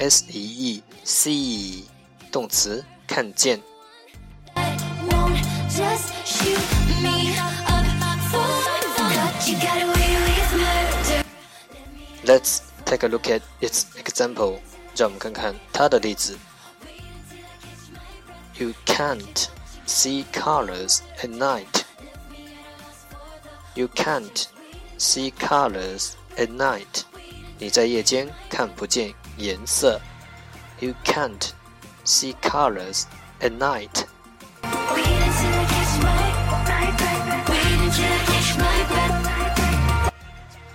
S E E. See. 动词看见。Let's take a look at its example. 让我们看看它的例子。You can't see colors at night. You can't see colors at night. 你在夜间看不见 颜色。You can't see colors at night.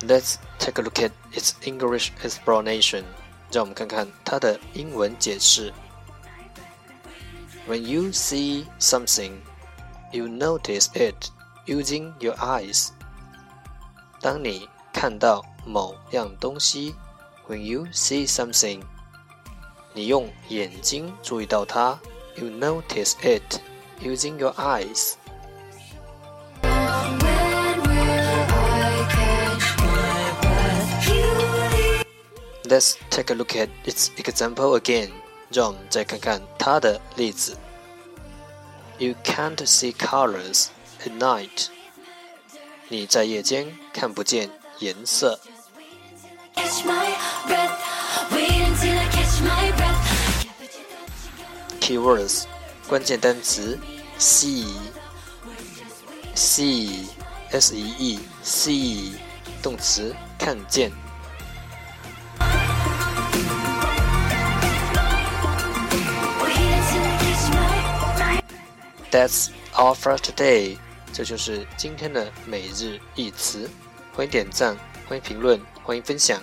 Let's take a look at its English explanation. 让我们看看它的英文解释。When you see something, you notice it using your eyes. 当你看到某样东西 ，When you see something 你用眼睛注意到它，you notice it using your eyes。Let's take a look at its example again。让我们再看看它的例子。You can't see colors at night。你在夜间看不见颜色。 Keywords 关键单词 see，see，s e e，see 动词看见。That's all for today。这就是今天的每日一词。欢迎点赞，欢迎评论，欢迎分享，